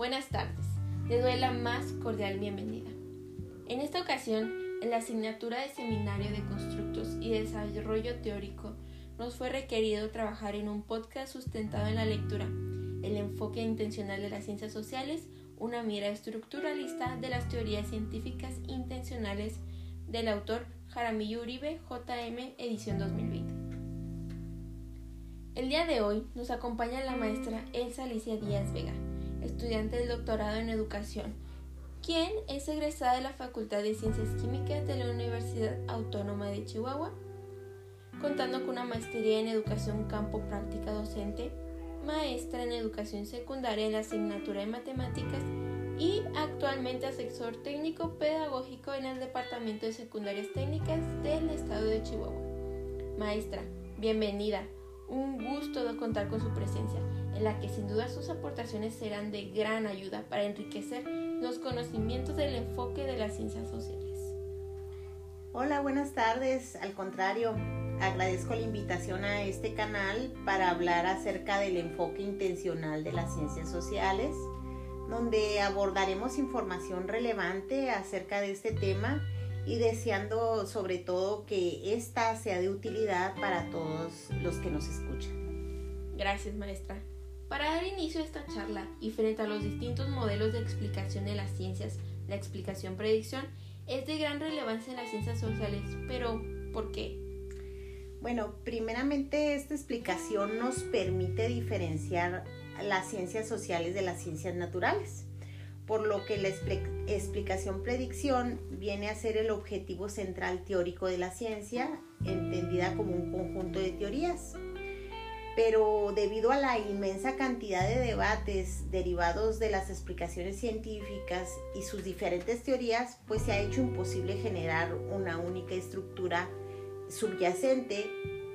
Buenas tardes, les doy la más cordial bienvenida. En esta ocasión, en la asignatura de Seminario de Constructos y Desarrollo Teórico, nos fue requerido trabajar en un podcast sustentado en la lectura, el enfoque intencional de las ciencias sociales, una mira estructuralista de las teorías científicas intencionales del autor Jaramillo Uribe, JM, edición 2020. El día de hoy nos acompaña la maestra Elsa Alicia Díaz Vega, estudiante del doctorado en educación, quien es egresada de la Facultad de Ciencias Químicas de la Universidad Autónoma de Chihuahua, contando con una maestría en educación campo práctica docente, maestra en educación secundaria en la asignatura de matemáticas y actualmente asesor técnico pedagógico en el Departamento de Secundarias Técnicas del Estado de Chihuahua. Maestra, bienvenida un gusto de contar con su presencia, en la que sin duda sus aportaciones serán de gran ayuda para enriquecer los conocimientos del enfoque de las ciencias sociales. Hola, buenas tardes. Al contrario, agradezco la invitación a este canal para hablar acerca del enfoque intencional de las ciencias sociales, donde abordaremos información relevante acerca de este tema y deseando sobre todo que esta sea de utilidad para todos los que nos escuchan. Gracias, maestra. Para dar inicio a esta charla y frente a los distintos modelos de explicación de las ciencias, la explicación predicción es de gran relevancia en las ciencias sociales, pero ¿por qué? Bueno, primeramente esta explicación nos permite diferenciar las ciencias sociales de las ciencias naturales por lo que la explicación predicción viene a ser el objetivo central teórico de la ciencia, entendida como un conjunto de teorías. Pero debido a la inmensa cantidad de debates derivados de las explicaciones científicas y sus diferentes teorías, pues se ha hecho imposible generar una única estructura subyacente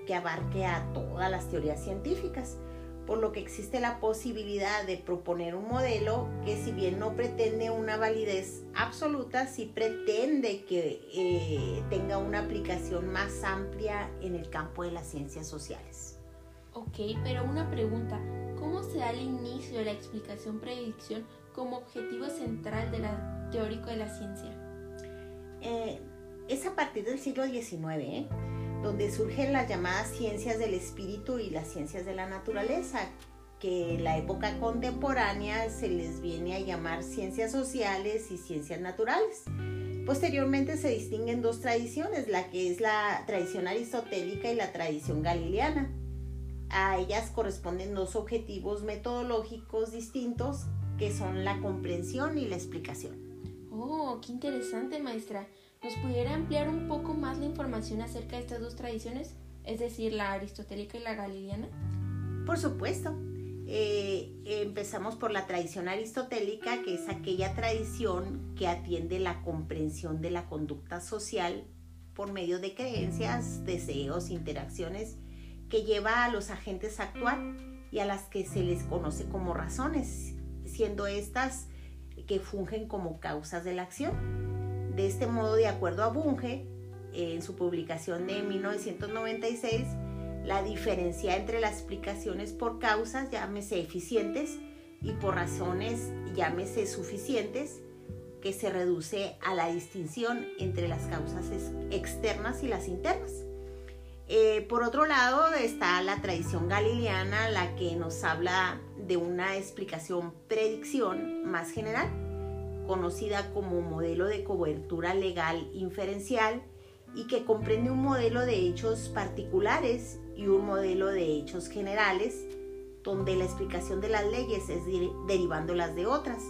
que abarque a todas las teorías científicas por lo que existe la posibilidad de proponer un modelo que si bien no pretende una validez absoluta, sí pretende que eh, tenga una aplicación más amplia en el campo de las ciencias sociales. Ok, pero una pregunta, ¿cómo se da el inicio de la explicación predicción como objetivo central de la teórico de la ciencia? Eh, es a partir del siglo XIX, ¿eh? Donde surgen las llamadas ciencias del espíritu y las ciencias de la naturaleza, que en la época contemporánea se les viene a llamar ciencias sociales y ciencias naturales. Posteriormente se distinguen dos tradiciones, la que es la tradición aristotélica y la tradición galileana. A ellas corresponden dos objetivos metodológicos distintos que son la comprensión y la explicación. Oh, qué interesante, maestra. ¿Nos pudiera ampliar un poco más la información acerca de estas dos tradiciones, es decir, la aristotélica y la galileana? Por supuesto. Eh, empezamos por la tradición aristotélica, que es aquella tradición que atiende la comprensión de la conducta social por medio de creencias, deseos, interacciones que lleva a los agentes a actuar y a las que se les conoce como razones, siendo estas que fungen como causas de la acción. De este modo, de acuerdo a Bunge, en su publicación de 1996, la diferencia entre las explicaciones por causas, llámese eficientes, y por razones, llámese suficientes, que se reduce a la distinción entre las causas externas y las internas. Eh, por otro lado está la tradición galileana, la que nos habla de una explicación predicción más general conocida como modelo de cobertura legal inferencial y que comprende un modelo de hechos particulares y un modelo de hechos generales, donde la explicación de las leyes es derivándolas de otras.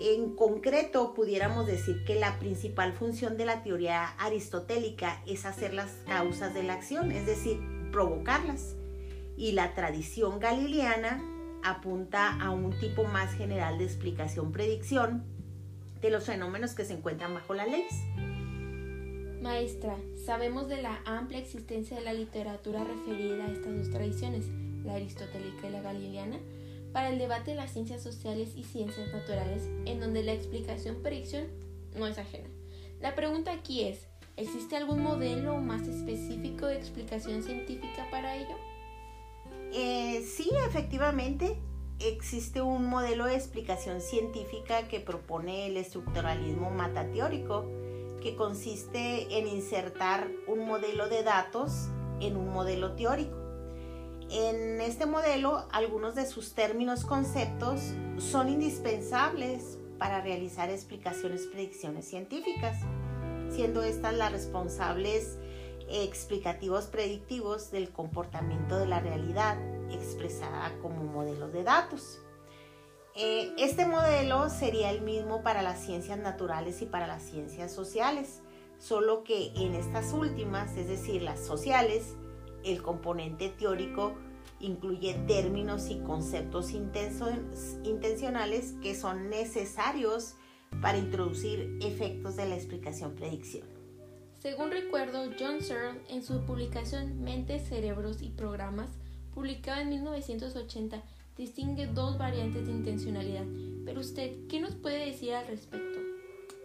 En concreto, pudiéramos decir que la principal función de la teoría aristotélica es hacer las causas de la acción, es decir, provocarlas. Y la tradición galileana apunta a un tipo más general de explicación-predicción, de los fenómenos que se encuentran bajo las leyes. Maestra, sabemos de la amplia existencia de la literatura referida a estas dos tradiciones, la aristotélica y la galileana, para el debate de las ciencias sociales y ciencias naturales, en donde la explicación predicción no es ajena. La pregunta aquí es, ¿existe algún modelo más específico de explicación científica para ello? Eh, sí, efectivamente. Existe un modelo de explicación científica que propone el estructuralismo matateórico, que consiste en insertar un modelo de datos en un modelo teórico. En este modelo, algunos de sus términos conceptos son indispensables para realizar explicaciones predicciones científicas, siendo estas las responsables explicativos predictivos del comportamiento de la realidad expresada como modelo de datos. Eh, este modelo sería el mismo para las ciencias naturales y para las ciencias sociales, solo que en estas últimas, es decir, las sociales, el componente teórico incluye términos y conceptos intencionales que son necesarios para introducir efectos de la explicación predicción. Según recuerdo, John Searle en su publicación Mentes, Cerebros y Programas, publicada en 1980, distingue dos variantes de intencionalidad. Pero usted, ¿qué nos puede decir al respecto?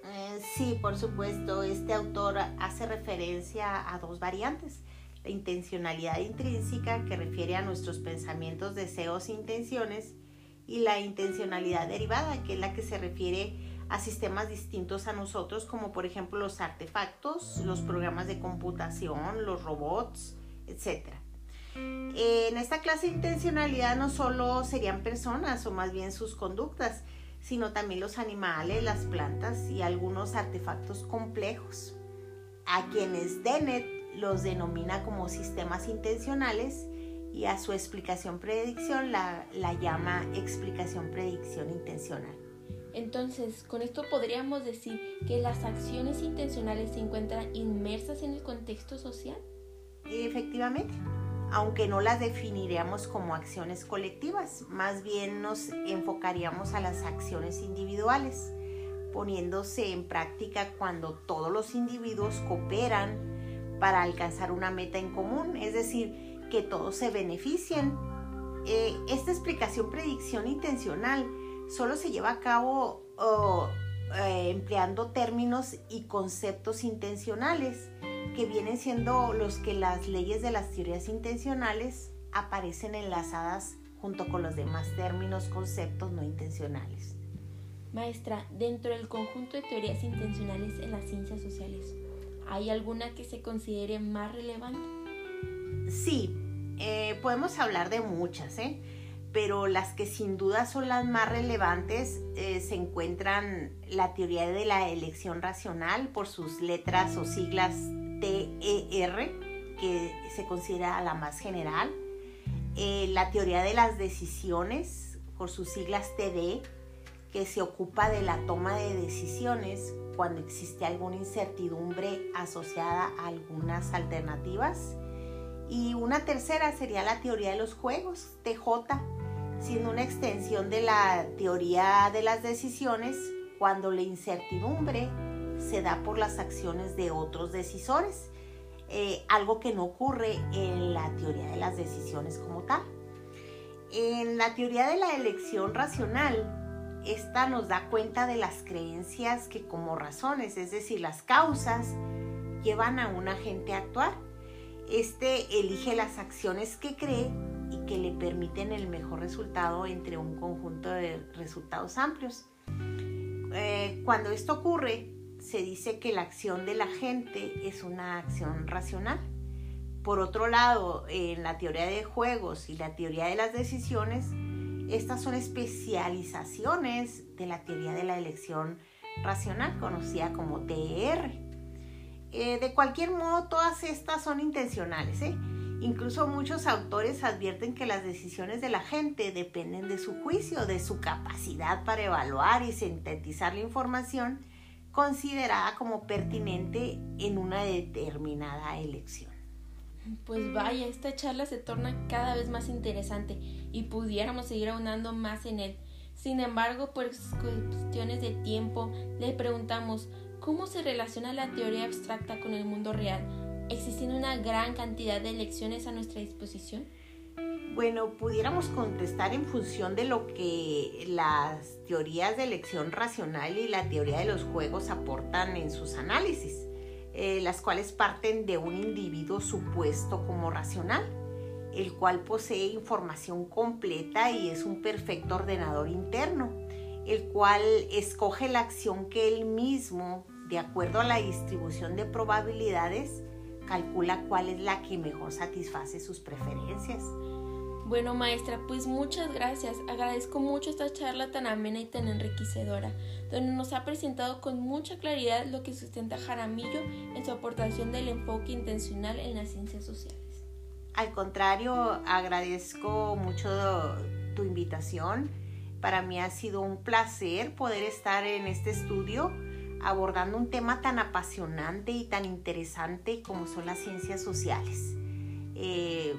Eh, sí, por supuesto, este autor hace referencia a dos variantes. La intencionalidad intrínseca, que refiere a nuestros pensamientos, deseos e intenciones, y la intencionalidad derivada, que es la que se refiere a sistemas distintos a nosotros, como por ejemplo los artefactos, los programas de computación, los robots, etc. En esta clase de intencionalidad no solo serían personas o más bien sus conductas, sino también los animales, las plantas y algunos artefactos complejos, a quienes Dennett los denomina como sistemas intencionales y a su explicación predicción la, la llama explicación predicción intencional. Entonces, con esto podríamos decir que las acciones intencionales se encuentran inmersas en el contexto social. Efectivamente, aunque no las definiríamos como acciones colectivas, más bien nos enfocaríamos a las acciones individuales, poniéndose en práctica cuando todos los individuos cooperan para alcanzar una meta en común, es decir, que todos se beneficien. Eh, esta explicación predicción intencional solo se lleva a cabo eh, empleando términos y conceptos intencionales, que vienen siendo los que las leyes de las teorías intencionales aparecen enlazadas junto con los demás términos, conceptos no intencionales. Maestra, dentro del conjunto de teorías intencionales en las ciencias sociales, ¿hay alguna que se considere más relevante? Sí, eh, podemos hablar de muchas, ¿eh? Pero las que sin duda son las más relevantes eh, se encuentran la teoría de la elección racional por sus letras o siglas TER, que se considera la más general, eh, la teoría de las decisiones por sus siglas TD, que se ocupa de la toma de decisiones cuando existe alguna incertidumbre asociada a algunas alternativas. Y una tercera sería la teoría de los juegos, TJ, siendo una extensión de la teoría de las decisiones cuando la incertidumbre se da por las acciones de otros decisores, eh, algo que no ocurre en la teoría de las decisiones como tal. En la teoría de la elección racional, esta nos da cuenta de las creencias que como razones, es decir, las causas, llevan a un agente a actuar. Este elige las acciones que cree y que le permiten el mejor resultado entre un conjunto de resultados amplios. Eh, cuando esto ocurre, se dice que la acción de la gente es una acción racional. Por otro lado, en la teoría de juegos y la teoría de las decisiones, estas son especializaciones de la teoría de la elección racional, conocida como TR. Eh, de cualquier modo, todas estas son intencionales. ¿eh? Incluso muchos autores advierten que las decisiones de la gente dependen de su juicio, de su capacidad para evaluar y sintetizar la información considerada como pertinente en una determinada elección. Pues vaya, esta charla se torna cada vez más interesante y pudiéramos seguir aunando más en él. Sin embargo, por cuestiones de tiempo, le preguntamos cómo se relaciona la teoría abstracta con el mundo real existiendo una gran cantidad de elecciones a nuestra disposición? Bueno, pudiéramos contestar en función de lo que las teorías de elección racional y la teoría de los juegos aportan en sus análisis, eh, las cuales parten de un individuo supuesto como racional. el cual posee información completa y es un perfecto ordenador interno, el cual escoge la acción que él mismo, de acuerdo a la distribución de probabilidades, calcula cuál es la que mejor satisface sus preferencias. Bueno, maestra, pues muchas gracias. Agradezco mucho esta charla tan amena y tan enriquecedora, donde nos ha presentado con mucha claridad lo que sustenta Jaramillo en su aportación del enfoque intencional en las ciencias sociales. Al contrario, agradezco mucho tu invitación. Para mí ha sido un placer poder estar en este estudio abordando un tema tan apasionante y tan interesante como son las ciencias sociales. Eh,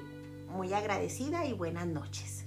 muy agradecida y buenas noches.